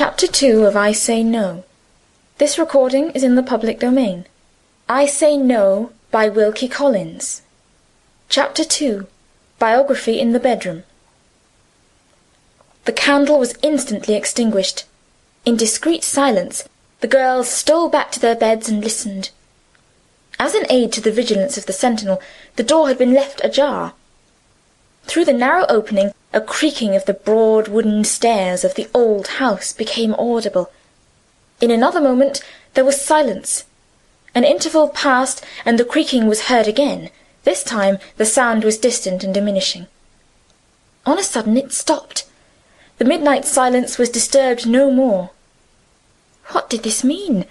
Chapter 2 of I Say No. This recording is in the public domain. I Say No by Wilkie Collins. Chapter 2 Biography in the Bedroom. The candle was instantly extinguished. In discreet silence, the girls stole back to their beds and listened. As an aid to the vigilance of the sentinel, the door had been left ajar. Through the narrow opening a creaking of the broad wooden stairs of the old house became audible. In another moment there was silence. An interval passed, and the creaking was heard again. This time the sound was distant and diminishing. On a sudden it stopped. The midnight silence was disturbed no more. What did this mean?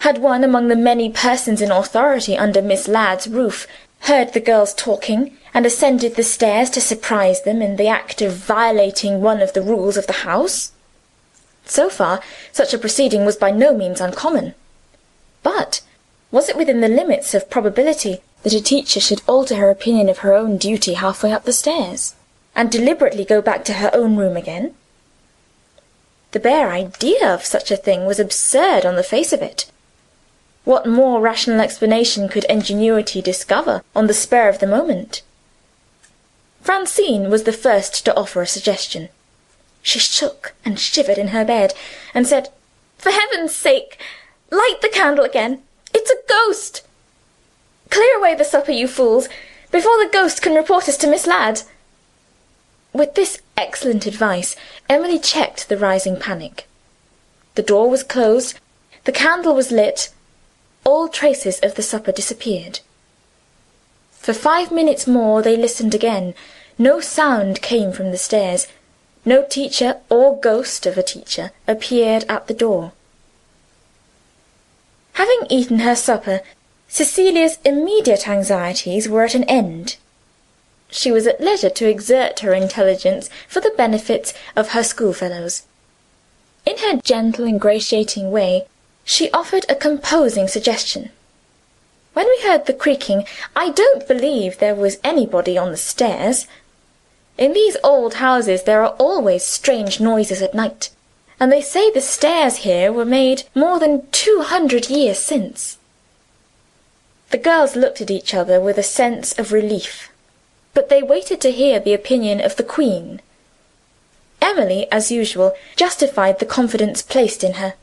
Had one among the many persons in authority under Miss Ladd's roof heard the girls talking, and ascended the stairs to surprise them in the act of violating one of the rules of the house? So far, such a proceeding was by no means uncommon. But was it within the limits of probability that a teacher should alter her opinion of her own duty halfway up the stairs, and deliberately go back to her own room again? The bare idea of such a thing was absurd on the face of it. What more rational explanation could ingenuity discover on the spur of the moment? Francine was the first to offer a suggestion. She shook and shivered in her bed, and said, "For heaven's sake, light the candle again! It's a ghost! Clear away the supper, you fools, before the ghost can report us to Miss Ladd." With this excellent advice, Emily checked the rising panic. The door was closed, the candle was lit, all traces of the supper disappeared. For five minutes more they listened again. No sound came from the stairs. No teacher or ghost of a teacher appeared at the door. Having eaten her supper, Cecilia's immediate anxieties were at an end. She was at leisure to exert her intelligence for the benefit of her schoolfellows. In her gentle ingratiating way she offered a composing suggestion. "When we heard the creaking, I don't believe there was anybody on the stairs. In these old houses there are always strange noises at night, and they say the stairs here were made more than two hundred years since." The girls looked at each other with a sense of relief, but they waited to hear the opinion of the Queen. Emily, as usual, justified the confidence placed in her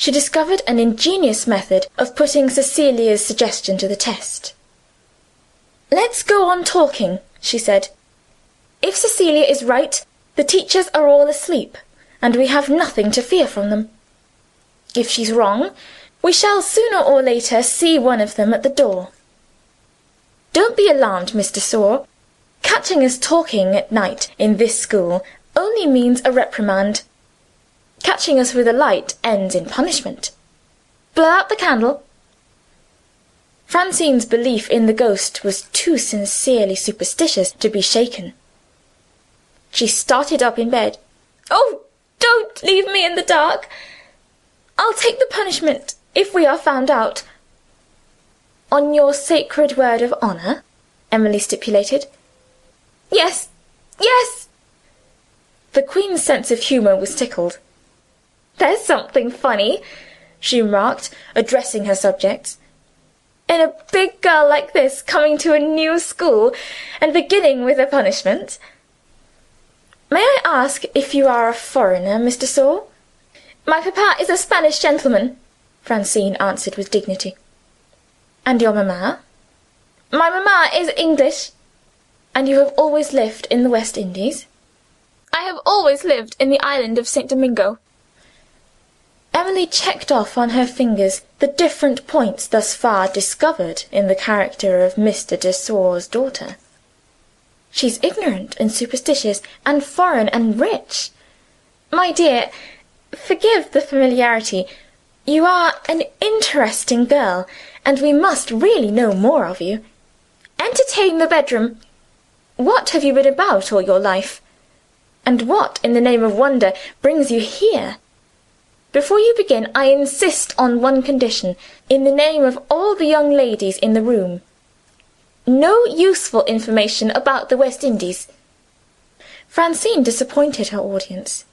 she discovered an ingenious method of putting Cecilia's suggestion to the test. "Let's go on talking," she said. "If Cecilia is right, the teachers are all asleep, and we have nothing to fear from them. If she's wrong, we shall sooner or later see one of them at the door. Don't be alarmed, Miss de Sor. Catching us talking at night in this school only means a reprimand. Catching us with a light ends in punishment. Blow out the candle." Francine's belief in the ghost was too sincerely superstitious to be shaken. She started up in bed. "Oh, don't leave me in the dark! I'll take the punishment if we are found out." "On your sacred word of honor?" Emily stipulated. "Yes, yes!" The Queen's sense of humour was tickled. "There's something funny," she remarked, addressing her subjects, "in a big girl like this coming to a new school, and beginning with a punishment. May I ask if you are a foreigner, Miss de Sor?" "My papa is a Spanish gentleman," Francine answered with dignity. "And your mamma?" "My mamma is English." "And you have always lived in the West Indies?" "I have always lived in the island of St. Domingo. Emily checked off on her fingers the different points thus far discovered in the character of Mr. de Sor's daughter. "She's ignorant and superstitious, and foreign and rich. My dear, forgive the familiarity. You are an interesting girl, and we must really know more of you. Entertain the bedroom. What have you been about all your life? And what, in the name of wonder, brings you here? Before you begin, I insist on one condition, in the name of all the young ladies in the room. No useful information about the West Indies." Francine disappointed her audience.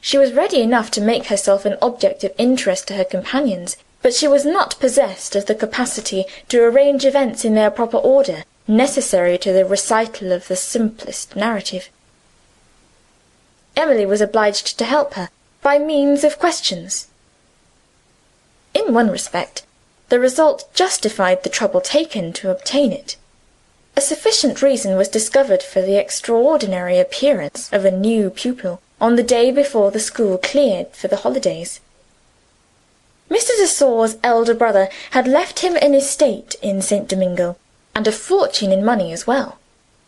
She was ready enough to make herself an object of interest to her companions, but she was not possessed of the capacity to arrange events in their proper order necessary to the recital of the simplest narrative. Emily was obliged to help her, by means of questions. In one respect, the result justified the trouble taken to obtain it. A sufficient reason was discovered for the extraordinary appearance of a new pupil on the day before the school cleared for the holidays. Mr. de Sor's elder brother had left him an estate in St. Domingo, and a fortune in money as well,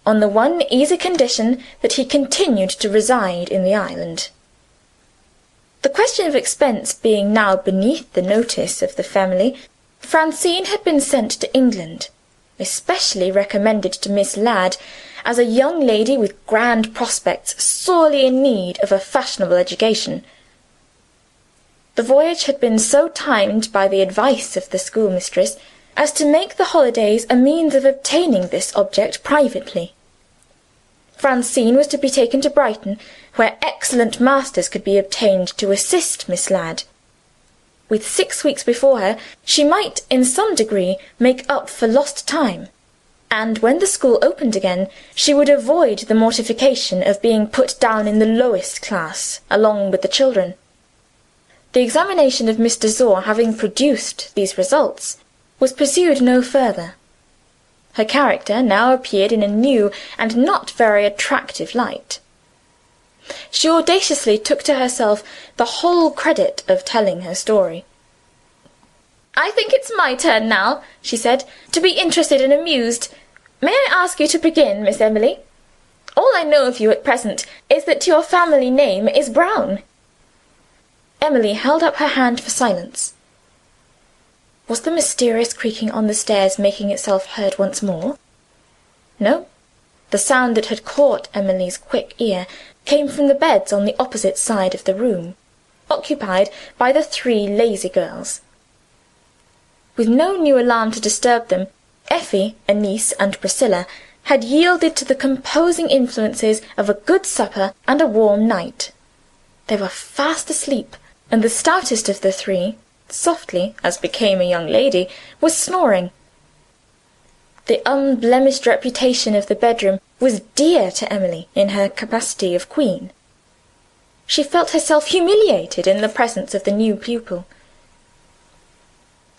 on the one easy condition that he continued to reside in the island. The question of expense being now beneath the notice of the family, Francine had been sent to England especially recommended to Miss Ladd as a young lady with grand prospects sorely in need of a fashionable education. The voyage had been so timed by the advice of the schoolmistress as to make the holidays a means of obtaining this object privately. Francine was to be taken to Brighton, where excellent masters could be obtained to assist Miss Ladd. With six weeks before her, she might in some degree make up for lost time; and when the school opened again, she would avoid the mortification of being put down in the lowest class along with the children. The examination of Miss de Sor having produced these results, was pursued no further. Her character now appeared in a new and not very attractive light. She audaciously took to herself the whole credit of telling her story. "I think it's my turn now," she said, "to be interested and amused. May I ask you to begin, Miss Emily? All I know of you at present is that your family name is Brown." Emily held up her hand for silence. Was the mysterious creaking on the stairs making itself heard once more? No. The sound that had caught Emily's quick ear came from the beds on the opposite side of the room, occupied by the three lazy girls. With no new alarm to disturb them, Effie, Annice, and Priscilla had yielded to the composing influences of a good supper and a warm night. They were fast asleep, and the stoutest of the three, softly, as became a young lady, was snoring. The unblemished reputation of the bedroom was dear to Emily in her capacity of queen. She felt herself humiliated in the presence of the new pupil.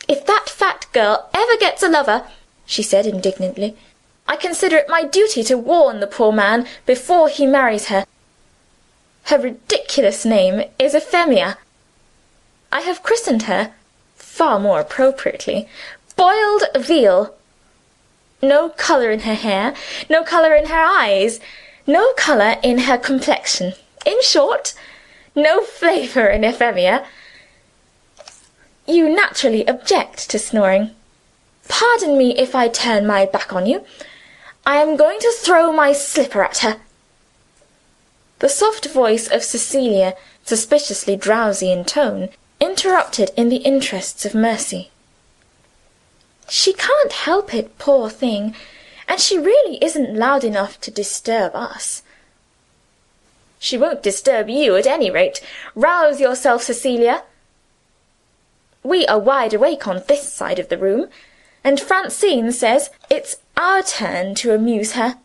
"If that fat girl ever gets a lover," she said indignantly, "I consider it my duty to warn the poor man before he marries her. Her ridiculous name is Euphemia. I have christened her, far more appropriately, Boiled Veal. No colour in her hair, no colour in her eyes, no colour in her complexion. In short, no flavour in Euphemia. You naturally object to snoring. Pardon me if I turn my back on you. I am going to throw my slipper at her." The soft voice of Cecilia, suspiciously drowsy in tone, interrupted in the interests of mercy. She can't help it, poor thing, and she really isn't loud enough to disturb us." "She won't disturb you, at any rate. Rouse yourself, Cecilia." We are wide awake on this side of the room, and Francine says it's our turn to amuse her."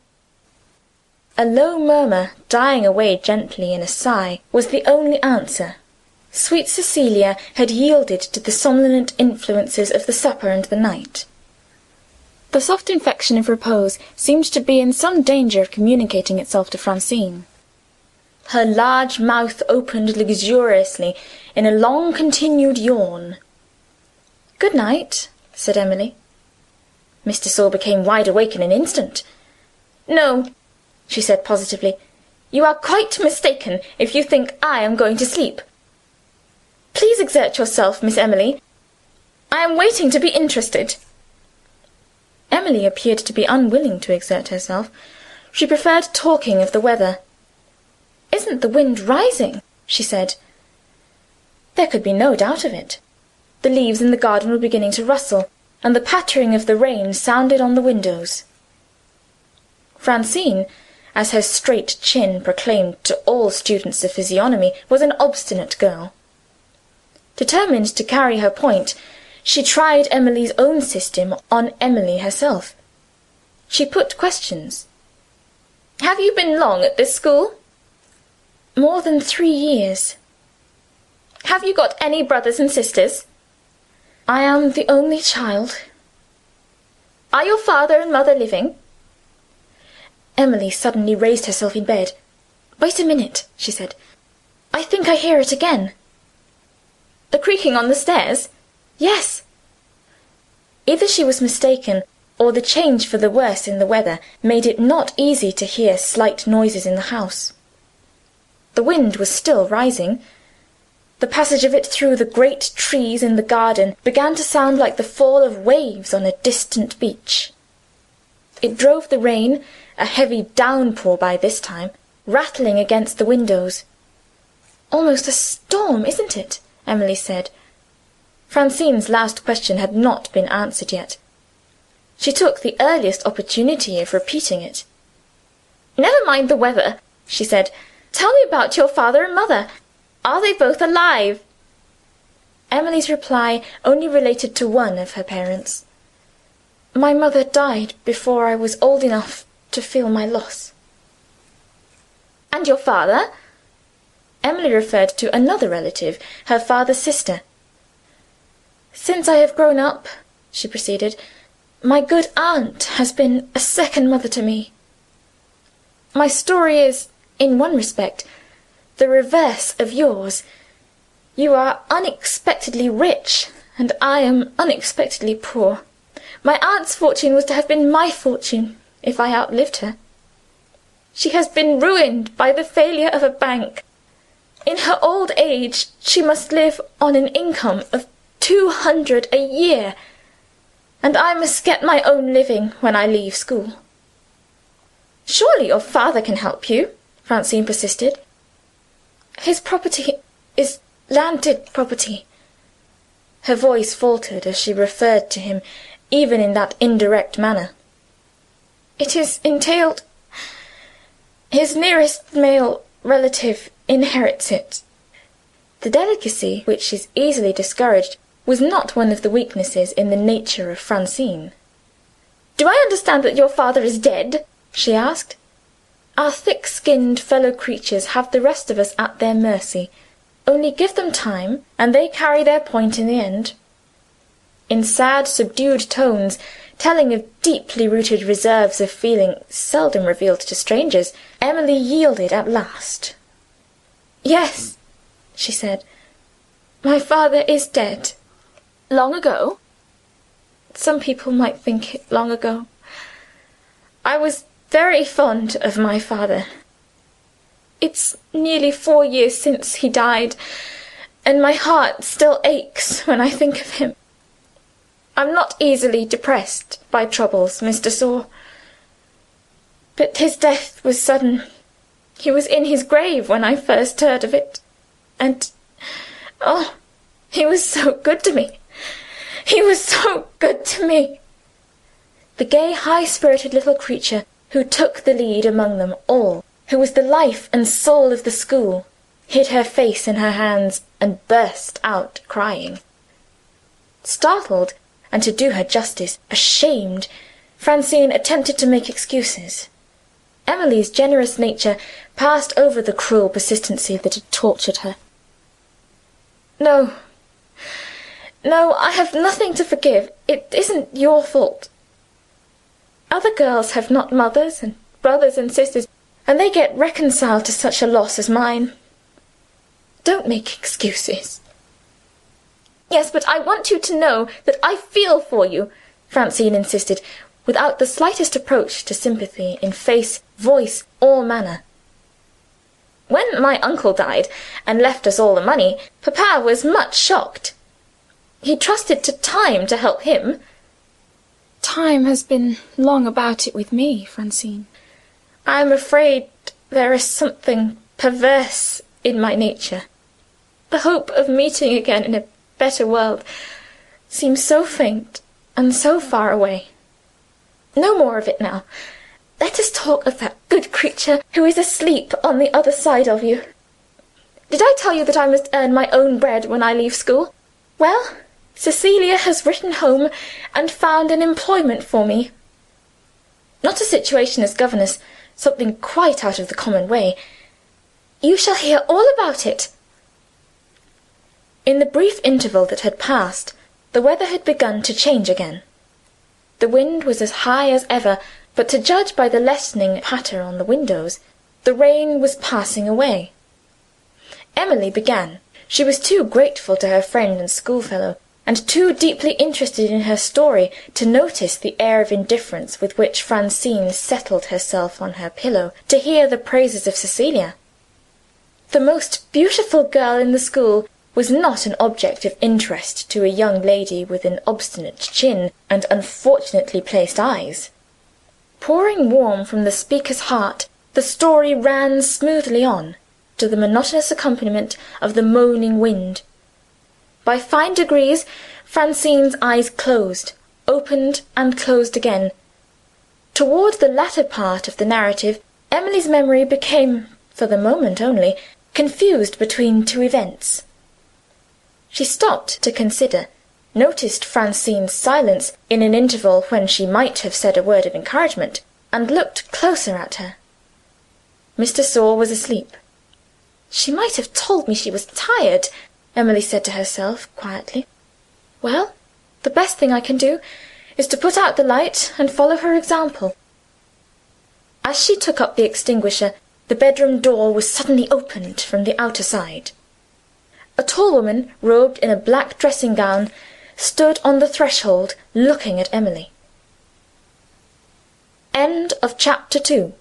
A low murmur, dying away gently in a sigh, was the only answer. Sweet Cecilia had yielded to the somnolent influences of the supper and the night. The soft infection of repose seemed to be in some danger of communicating itself to Francine. Her large mouth opened luxuriously in a long continued yawn. "Good night," said Emily. Miss de Sor became wide awake in an instant. "No," she said positively. "You are quite mistaken if you think I am going to sleep. Please exert yourself, Miss Emily. I am waiting to be interested." Emily appeared to be unwilling to exert herself. She preferred talking of the weather. "Isn't the wind rising?" she said. There could be no doubt of it. The leaves in the garden were beginning to rustle, and the pattering of the rain sounded on the windows. Francine, as her straight chin proclaimed to all students of physiognomy, was an obstinate girl. Determined to carry her point, she tried Emily's own system on Emily herself. She put questions. "Have you been long at this school?" "More than three years." "Have you got any brothers and sisters?" "I am the only child." "Are your father and mother living?" Emily suddenly raised herself in bed. "Wait a minute," she said. "I think I hear it again." "The creaking on the stairs?" "Yes." Either she was mistaken, or the change for the worse in the weather made it not easy to hear slight noises in the house. The wind was still rising. The passage of it through the great trees in the garden began to sound like the fall of waves on a distant beach. It drove the rain a heavy downpour by this time, rattling against the windows. "Almost a storm, isn't it?" Emily said. Francine's last question had not been answered yet. She took the earliest opportunity of repeating it. "Never mind the weather," she said. "Tell me about your father and mother. Are they both alive?" Emily's reply only related to one of her parents. "My mother died before I was old enough to feel my loss. "And your father?" Emily referred to another relative, her father's sister. "Since I have grown up," she proceeded, "my good aunt has been a second mother to me. My story is, in one respect, the reverse of yours. You are unexpectedly rich, and I am unexpectedly poor. My aunt's fortune was to have been my fortune if I outlived her. She has been ruined by the failure of a bank. In her old age she must live on an income of two hundred a year, and I must get my own living when I leave school." "Surely your father can help you?" Francine persisted. "His property is landed property." Her voice faltered as she referred to him, even in that indirect manner. It is entailed. His nearest male relative inherits it." The delicacy which is easily discouraged was not one of the weaknesses in the nature of Francine. "Do I understand that your father is dead?" she asked. Our thick skinned fellow creatures have the rest of us at their mercy. Only give them time, and they carry their point in the end. In sad, subdued tones telling of deeply rooted reserves of feeling seldom revealed to strangers, Emily yielded at last. "Yes," she said, "my father is dead." "Long ago?" "Some people might think it long ago. I was very fond of my father. It's nearly four years since he died, and my heart still aches when I think of him. I'm not easily depressed by troubles, Miss de Sor. But his death was sudden. He was in his grave when I first heard of it. And oh, he was so good to me! He was so good to me!" The gay, high spirited little creature who took the lead among them all, who was the life and soul of the school, hid her face in her hands and burst out crying. Startled, and to do her justice, ashamed, Francine attempted to make excuses. Emily's generous nature passed over the cruel persistency that had tortured her. "No, no, I have nothing to forgive. It isn't your fault. Other girls have not mothers and brothers and sisters, and they get reconciled to such a loss as mine. Don't make excuses. "Yes, but I want you to know that I feel for you," Francine insisted, without the slightest approach to sympathy in face, voice, or manner. "When my uncle died, and left us all the money, papa was much shocked. He trusted to time to help him." "Time has been long about it with me, Francine." "I am afraid there is something perverse in my nature. The hope of meeting again in a better world seems so faint and so far away. No more of it now. let us talk of that good creature who is asleep on the other side of you. Did I tell you that I must earn my own bread when I leave school? Well, Cecilia has written home and found an employment for me. Not a situation as governess, something quite out of the common way. You shall hear all about it. In the brief interval that had passed, the weather had begun to change again. The wind was as high as ever, but to judge by the lessening patter on the windows, the rain was passing away. Emily began. She was too grateful to her friend and schoolfellow, and too deeply interested in her story, to notice the air of indifference with which Francine settled herself on her pillow to hear the praises of Cecilia. The most beautiful girl in the school was not an object of interest to a young lady with an obstinate chin and unfortunately placed eyes. Pouring warm from the speaker's heart, the story ran smoothly on, to the monotonous accompaniment of the moaning wind. By fine degrees, Francine's eyes closed, opened, and closed again. Toward the latter part of the narrative, Emily's memory became, for the moment only, confused between two events. She stopped to consider noticed Francine's silence in an interval when she might have said a word of encouragement, and looked closer at her. Miss de Sor was asleep. She might have told me she was tired, Emily said to herself quietly. Well, the best thing I can do is to put out the light and follow her example. As she took up the extinguisher, the bedroom door was suddenly opened from the outer side. A tall woman, robed in a black dressing gown, stood on the threshold looking at Emily. End of Chapter 2